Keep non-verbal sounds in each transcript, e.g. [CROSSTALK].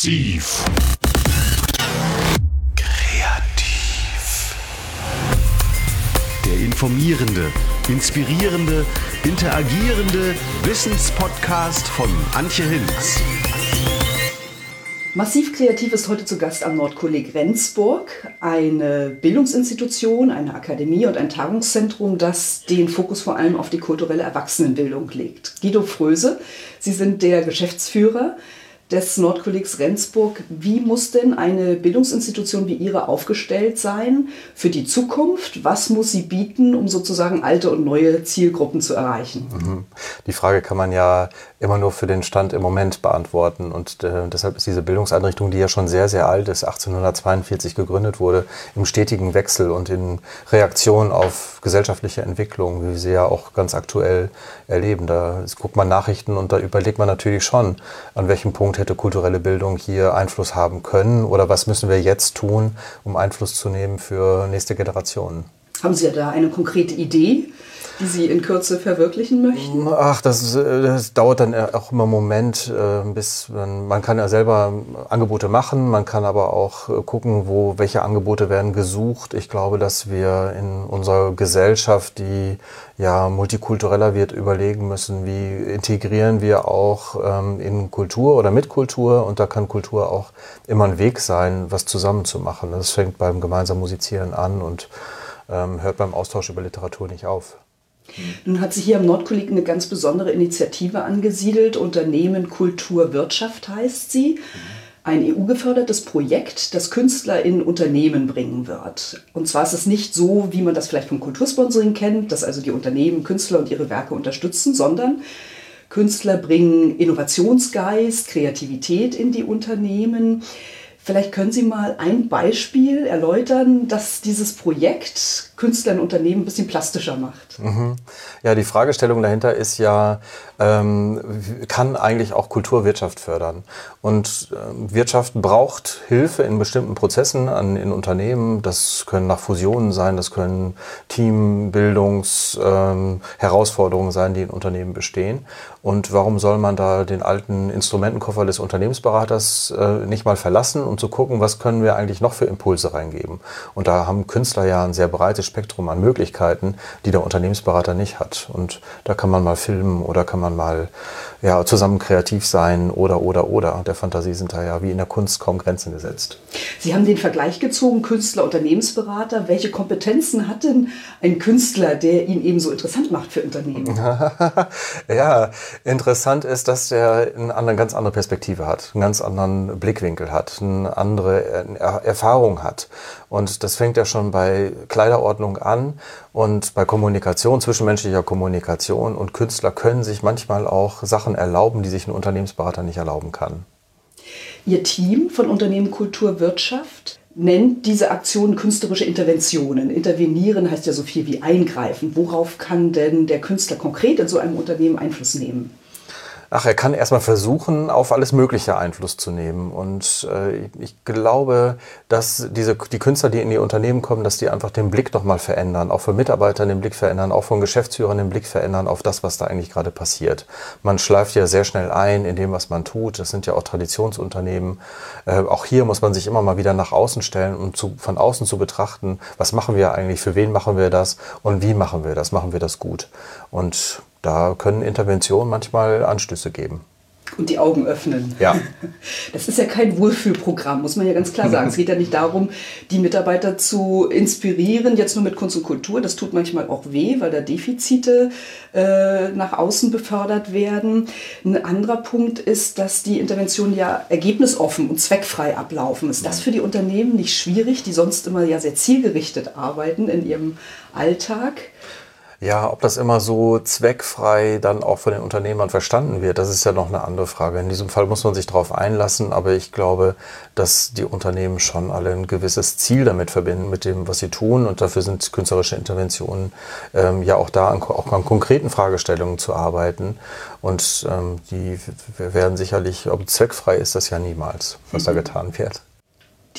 Massiv. Kreativ. Der informierende, inspirierende, interagierende Wissenspodcast von Antje Hinz. Massiv Kreativ ist heute zu Gast am Nordkolleg Rendsburg, eine Bildungsinstitution, eine Akademie und ein Tagungszentrum, das den Fokus vor allem auf die kulturelle Erwachsenenbildung legt. Guido Fröse, Sie sind der Geschäftsführer des Nordkollegs Rendsburg. Wie muss denn eine Bildungsinstitution wie Ihre aufgestellt sein für die Zukunft? Was muss sie bieten, um sozusagen alte und neue Zielgruppen zu erreichen? Mhm. Die Frage kann man ja immer nur für den Stand im Moment beantworten. Und äh, deshalb ist diese Bildungseinrichtung, die ja schon sehr, sehr alt ist, 1842 gegründet wurde, im stetigen Wechsel und in Reaktion auf gesellschaftliche Entwicklung, wie wir sie ja auch ganz aktuell erleben. Da guckt man Nachrichten und da überlegt man natürlich schon, an welchem Punkt hätte kulturelle Bildung hier Einfluss haben können oder was müssen wir jetzt tun, um Einfluss zu nehmen für nächste Generationen. Haben Sie da eine konkrete Idee? Die Sie in Kürze verwirklichen möchten? Ach, das, das dauert dann auch immer einen Moment, äh, bis man, man kann ja selber Angebote machen, man kann aber auch äh, gucken, wo welche Angebote werden gesucht. Ich glaube, dass wir in unserer Gesellschaft, die ja multikultureller wird, überlegen müssen, wie integrieren wir auch ähm, in Kultur oder mit Kultur und da kann Kultur auch immer ein Weg sein, was zusammen zu machen. Das fängt beim gemeinsamen Musizieren an und ähm, hört beim Austausch über Literatur nicht auf. Nun hat sich hier am Nordkolleg eine ganz besondere Initiative angesiedelt. Unternehmen Kultur Wirtschaft heißt sie. Ein EU-gefördertes Projekt, das Künstler in Unternehmen bringen wird. Und zwar ist es nicht so, wie man das vielleicht vom Kultursponsoring kennt, dass also die Unternehmen Künstler und ihre Werke unterstützen, sondern Künstler bringen Innovationsgeist, Kreativität in die Unternehmen. Vielleicht können Sie mal ein Beispiel erläutern, dass dieses Projekt Künstler in Unternehmen ein bisschen plastischer macht. Mhm. Ja, die Fragestellung dahinter ist ja, ähm, kann eigentlich auch Kulturwirtschaft fördern? Und äh, Wirtschaft braucht Hilfe in bestimmten Prozessen an, in Unternehmen. Das können nach Fusionen sein, das können Teambildungsherausforderungen ähm, sein, die in Unternehmen bestehen. Und warum soll man da den alten Instrumentenkoffer des Unternehmensberaters äh, nicht mal verlassen und zu gucken, was können wir eigentlich noch für Impulse reingeben? Und da haben Künstler ja ein sehr breites Spektrum an Möglichkeiten, die der Unternehmensberater nicht hat. Und da kann man mal filmen oder kann man mal ja, zusammen kreativ sein oder, oder, oder. Der Fantasie sind da ja wie in der Kunst kaum Grenzen gesetzt. Sie haben den Vergleich gezogen, Künstler, Unternehmensberater. Welche Kompetenzen hat denn ein Künstler, der ihn eben so interessant macht für Unternehmen? [LAUGHS] ja, interessant ist, dass er eine ganz andere Perspektive hat, einen ganz anderen Blickwinkel hat, eine andere Erfahrung hat. Und das fängt ja schon bei Kleiderordnung an und bei Kommunikation, zwischenmenschlicher Kommunikation. Und Künstler können sich manchmal auch Sachen erlauben, die sich ein Unternehmensberater nicht erlauben kann. Ihr Team von Unternehmen Kultur Wirtschaft nennt diese Aktionen künstlerische Interventionen. Intervenieren heißt ja so viel wie eingreifen. Worauf kann denn der Künstler konkret in so einem Unternehmen Einfluss nehmen? Ach, er kann erstmal versuchen, auf alles Mögliche Einfluss zu nehmen. Und äh, ich glaube, dass diese, die Künstler, die in die Unternehmen kommen, dass die einfach den Blick nochmal verändern, auch von Mitarbeitern den Blick verändern, auch von Geschäftsführern den Blick verändern auf das, was da eigentlich gerade passiert. Man schleift ja sehr schnell ein in dem, was man tut. Das sind ja auch Traditionsunternehmen. Äh, auch hier muss man sich immer mal wieder nach außen stellen und zu, von außen zu betrachten, was machen wir eigentlich, für wen machen wir das und wie machen wir das, machen wir das gut. Und da können Interventionen manchmal Anstöße geben. Und die Augen öffnen. Ja. [LAUGHS] Das ist ja kein Wohlfühlprogramm, muss man ja ganz klar sagen. es geht ja nicht darum, die Mitarbeiter zu inspirieren, jetzt nur mit Kunst und Kultur. Das tut manchmal auch weh, weil da Defizite äh, nach außen befördert werden. Ein anderer Punkt ist, dass die Interventionen ja ergebnisoffen und zweckfrei ablaufen. Ist das für die Unternehmen nicht schwierig, die sonst immer ja sehr zielgerichtet arbeiten in ihrem Alltag? Ja, ob das immer so zweckfrei dann auch von den Unternehmern verstanden wird, das ist ja noch eine andere Frage. In diesem Fall muss man sich darauf einlassen, aber ich glaube, dass die Unternehmen schon alle ein gewisses Ziel damit verbinden, mit dem, was sie tun. Und dafür sind künstlerische Interventionen ähm, ja auch da, an, auch an konkreten Fragestellungen zu arbeiten. Und ähm, die werden sicherlich, ob zweckfrei ist das ja niemals, was mhm. da getan wird.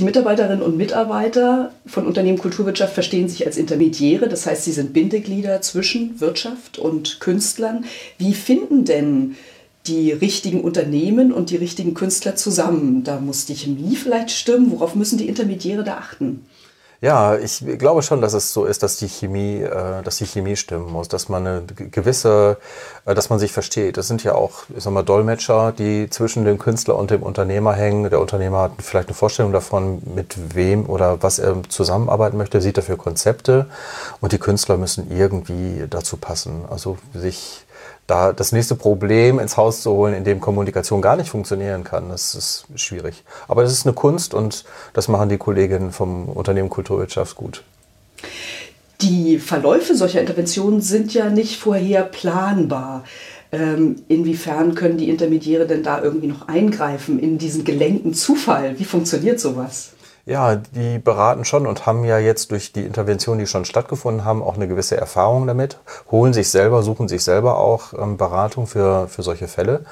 Die Mitarbeiterinnen und Mitarbeiter von Unternehmen Kulturwirtschaft verstehen sich als Intermediäre, das heißt, sie sind Bindeglieder zwischen Wirtschaft und Künstlern. Wie finden denn die richtigen Unternehmen und die richtigen Künstler zusammen. Da muss die Chemie vielleicht stimmen. Worauf müssen die Intermediäre da achten? Ja, ich glaube schon, dass es so ist, dass die Chemie, äh, dass die Chemie stimmen muss, dass man eine gewisse, äh, dass man sich versteht. Das sind ja auch, ich sag mal, Dolmetscher, die zwischen dem Künstler und dem Unternehmer hängen. Der Unternehmer hat vielleicht eine Vorstellung davon, mit wem oder was er zusammenarbeiten möchte, sieht dafür Konzepte und die Künstler müssen irgendwie dazu passen. Also sich da das nächste Problem ins Haus zu holen, in dem Kommunikation gar nicht funktionieren kann, das ist schwierig. Aber das ist eine Kunst und das machen die Kolleginnen vom Unternehmen Kulturwirtschaft gut. Die Verläufe solcher Interventionen sind ja nicht vorher planbar. Ähm, inwiefern können die Intermediäre denn da irgendwie noch eingreifen in diesen gelenkten Zufall? Wie funktioniert sowas? Ja, die beraten schon und haben ja jetzt durch die Intervention, die schon stattgefunden haben, auch eine gewisse Erfahrung damit, holen sich selber, suchen sich selber auch ähm, Beratung für, für solche Fälle.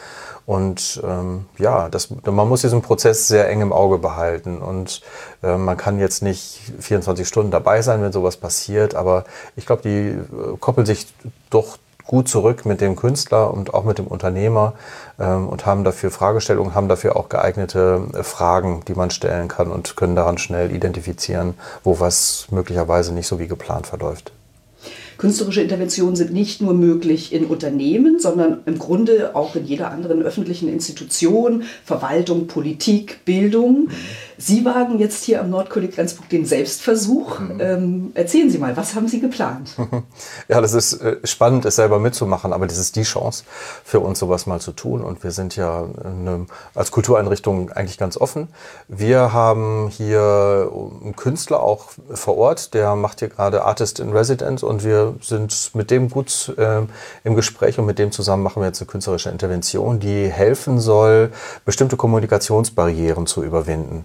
Und ähm, ja, das, man muss diesen Prozess sehr eng im Auge behalten. Und äh, man kann jetzt nicht 24 Stunden dabei sein, wenn sowas passiert. Aber ich glaube, die äh, koppeln sich doch gut zurück mit dem Künstler und auch mit dem Unternehmer ähm, und haben dafür Fragestellungen, haben dafür auch geeignete äh, Fragen, die man stellen kann und können daran schnell identifizieren, wo was möglicherweise nicht so wie geplant verläuft. Künstlerische Interventionen sind nicht nur möglich in Unternehmen, sondern im Grunde auch in jeder anderen öffentlichen Institution, Verwaltung, Politik, Bildung. Mhm. Sie wagen jetzt hier am Nordkolleg Grenzburg den Selbstversuch. Mhm. Ähm, erzählen Sie mal, was haben Sie geplant? [LAUGHS] Ja, das ist äh, spannend, es selber mitzumachen, aber das ist die Chance für uns, sowas mal zu tun. Und wir sind ja eine, als Kultureinrichtung eigentlich ganz offen. Wir haben hier einen Künstler auch vor Ort, der macht hier gerade Artist in Residence und wir sind mit dem gut äh, im Gespräch und mit dem zusammen machen wir jetzt eine künstlerische Intervention, die helfen soll, bestimmte Kommunikationsbarrieren zu überwinden.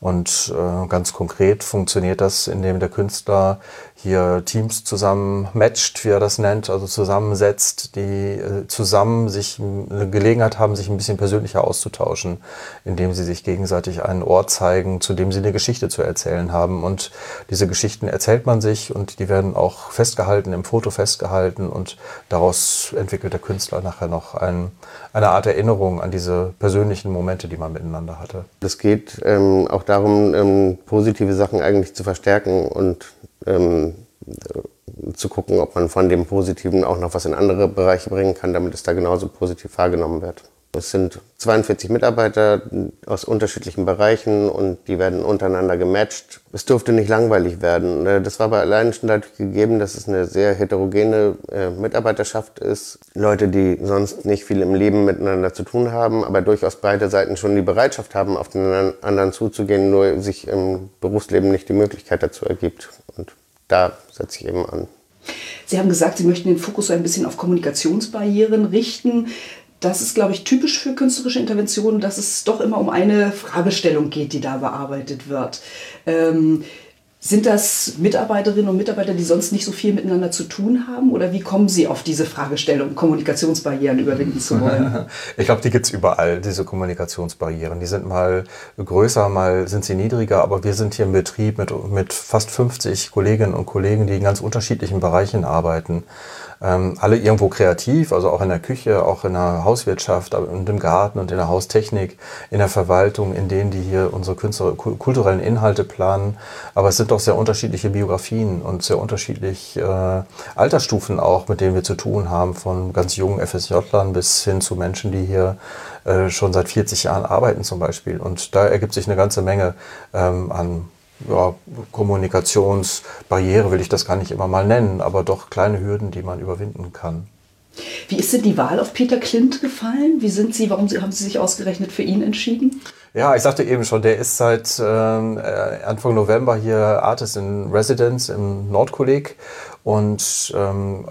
Und äh, ganz konkret funktioniert das, indem der Künstler hier Teams zusammen matcht, wie er das nennt, also zusammensetzt, die äh, zusammen sich eine Gelegenheit haben, sich ein bisschen persönlicher auszutauschen, indem sie sich gegenseitig einen Ort zeigen, zu dem sie eine Geschichte zu erzählen haben. Und diese Geschichten erzählt man sich und die werden auch festgehalten, im Foto festgehalten und daraus entwickelt der Künstler nachher noch ein, eine Art Erinnerung an diese persönlichen Momente, die man miteinander hatte. Es geht ähm, auch darum, ähm, positive Sachen eigentlich zu verstärken und ähm, zu gucken, ob man von dem Positiven auch noch was in andere Bereiche bringen kann, damit es da genauso positiv wahrgenommen wird. Es sind 42 Mitarbeiter aus unterschiedlichen Bereichen und die werden untereinander gematcht. Es durfte nicht langweilig werden. Das war aber allein schon dadurch gegeben, dass es eine sehr heterogene äh, Mitarbeiterschaft ist. Leute, die sonst nicht viel im Leben miteinander zu tun haben, aber durchaus beide Seiten schon die Bereitschaft haben, auf den anderen zuzugehen, nur sich im Berufsleben nicht die Möglichkeit dazu ergibt. Und da setze ich eben an. Sie haben gesagt, Sie möchten den Fokus ein bisschen auf Kommunikationsbarrieren richten das ist, glaube ich, typisch für künstlerische Interventionen, dass es doch immer um eine Fragestellung geht, die da bearbeitet wird. Ähm, sind das Mitarbeiterinnen und Mitarbeiter, die sonst nicht so viel miteinander zu tun haben? Oder wie kommen Sie auf diese Fragestellung, Kommunikationsbarrieren überwinden zu wollen? [LAUGHS] ich glaube, die gibt es überall, diese Kommunikationsbarrieren. Die sind mal größer, mal sind sie niedriger, aber wir sind hier im Betrieb mit, mit fast 50 Kolleginnen und Kollegen, die in ganz unterschiedlichen Bereichen arbeiten ähm, alle irgendwo kreativ, also auch in der Küche, auch in der Hauswirtschaft und im Garten und in der Haustechnik, in der Verwaltung, in denen die hier unsere Künstler, kulturellen Inhalte planen. Aber es sind doch sehr unterschiedliche Biografien und sehr unterschiedlich äh, Altersstufen auch, mit denen wir zu tun haben, von ganz jungen FSJ-Lern bis hin zu Menschen, die hier äh, schon seit 40 Jahren arbeiten zum Beispiel. Und da ergibt sich eine ganze Menge ähm, an ja, Kommunikationsbarriere will ich das gar nicht immer mal nennen, aber doch kleine Hürden, die man überwinden kann. Wie ist denn die Wahl auf Peter Klint gefallen? Wie sind Sie, warum haben Sie sich ausgerechnet für ihn entschieden? Ja, ich sagte eben schon, der ist seit ähm, äh, Anfang November hier Artist in Residence im Nordkolleg. Und ähm,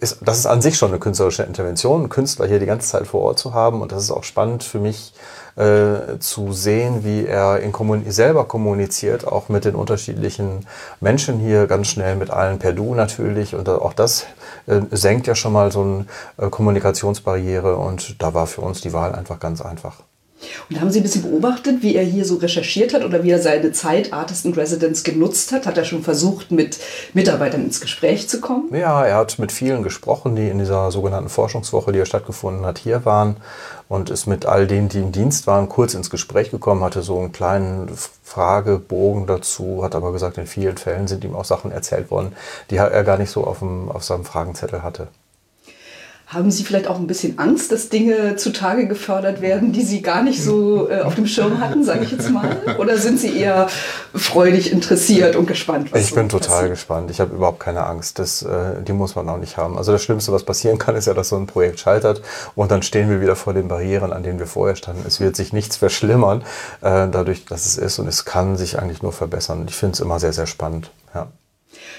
ist, das ist an sich schon eine künstlerische Intervention, einen Künstler hier die ganze Zeit vor Ort zu haben. Und das ist auch spannend für mich, äh, zu sehen, wie er in Kommun selber kommuniziert, auch mit den unterschiedlichen Menschen hier, ganz schnell mit allen per Du natürlich. Und auch das äh, senkt ja schon mal so eine äh, Kommunikationsbarriere und da war für uns die Wahl einfach ganz einfach. Und haben Sie ein bisschen beobachtet, wie er hier so recherchiert hat oder wie er seine Zeit Artist in Residence genutzt hat? Hat er schon versucht, mit Mitarbeitern ins Gespräch zu kommen? Ja, er hat mit vielen gesprochen, die in dieser sogenannten Forschungswoche, die ja stattgefunden hat, hier waren und ist mit all denen, die im Dienst waren, kurz ins Gespräch gekommen, hatte so einen kleinen Fragebogen dazu, hat aber gesagt, in vielen Fällen sind ihm auch Sachen erzählt worden, die er gar nicht so auf, dem, auf seinem Fragenzettel hatte. Haben Sie vielleicht auch ein bisschen Angst, dass Dinge zutage gefördert werden, die Sie gar nicht so äh, auf dem Schirm hatten, sage ich jetzt mal? Oder sind Sie eher freudig interessiert und gespannt? ich so bin total passiert? gespannt. Ich habe überhaupt keine Angst. Das, äh, die muss man auch nicht haben. Also das Schlimmste, was passieren kann, ist ja, dass so ein Projekt scheitert und dann stehen wir wieder vor den Barrieren, an denen wir vorher standen. Es wird sich nichts verschlimmern, äh, dadurch, dass es ist und es kann sich eigentlich nur verbessern. Ich finde es immer sehr, sehr spannend. Ja.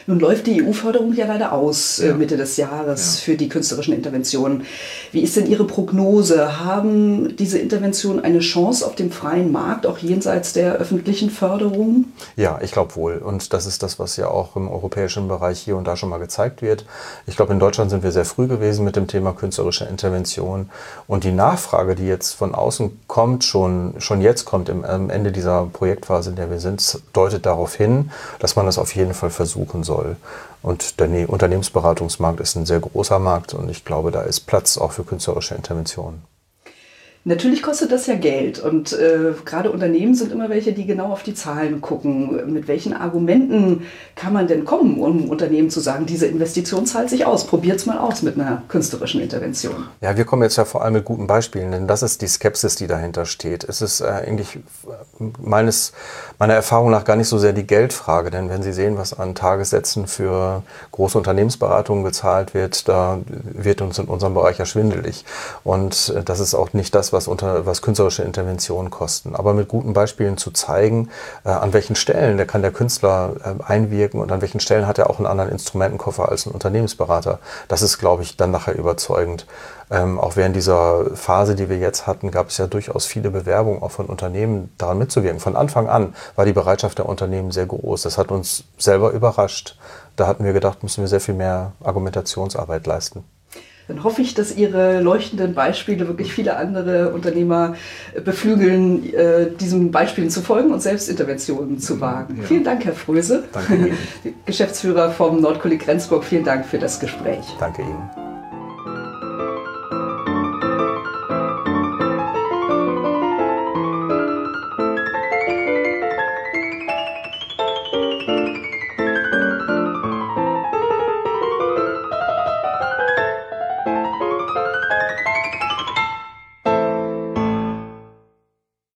Nun läuft die EU-Förderung ja leider aus äh, ja. Mitte des Jahres ja. für die künstlerischen Interventionen. Wie ist denn Ihre Prognose? Haben diese Interventionen eine Chance auf dem freien Markt, auch jenseits der öffentlichen Förderung? Ja, ich glaube wohl. Und das ist das, was ja auch im europäischen Bereich hier und da schon mal gezeigt wird. Ich glaube, in Deutschland sind wir sehr früh gewesen mit dem Thema künstlerische Intervention. Und die Nachfrage, die jetzt von außen kommt, schon, schon jetzt kommt im, am Ende dieser Projektphase, in der wir sind, deutet darauf hin, dass man das auf jeden Fall versuchen soll soll. Und der ne-, Unternehmensberatungsmarkt ist ein sehr großer Markt und ich glaube, da ist Platz auch für künstlerische Interventionen. Natürlich kostet das ja Geld und äh, gerade Unternehmen sind immer welche, die genau auf die Zahlen gucken. Mit welchen Argumenten kann man denn kommen, um Unternehmen zu sagen, diese Investition zahlt sich aus, probiert es mal aus mit einer künstlerischen Intervention? Ja, wir kommen jetzt ja vor allem mit guten Beispielen, denn das ist die Skepsis, die dahinter steht. Es ist äh, eigentlich meines, meiner Erfahrung nach gar nicht so sehr die Geldfrage, denn wenn Sie sehen, was an Tagessätzen für große Unternehmensberatungen gezahlt wird, da wird uns in unserem Bereich ja schwindelig. Und äh, das ist auch nicht das, was was, unter, was künstlerische Interventionen kosten. Aber mit guten Beispielen zu zeigen, äh, an welchen Stellen der kann der Künstler äh, einwirken und an welchen Stellen hat er auch einen anderen Instrumentenkoffer als ein Unternehmensberater. Das ist, glaube ich, dann nachher überzeugend. Ähm, auch während dieser Phase, die wir jetzt hatten, gab es ja durchaus viele Bewerbungen auch von Unternehmen, daran mitzuwirken. Von Anfang an war die Bereitschaft der Unternehmen sehr groß. Das hat uns selber überrascht. Da hatten wir gedacht, müssen wir sehr viel mehr Argumentationsarbeit leisten dann hoffe ich, dass Ihre leuchtenden Beispiele wirklich viele andere Unternehmer beflügeln, äh, diesen Beispielen zu folgen und selbst Interventionen zu wagen. Ja. Vielen Dank, Herr Fröse, Danke Ihnen. [LAUGHS] Geschäftsführer vom Nordkolleg Grenzburg. Vielen Dank für das Gespräch. Danke Ihnen.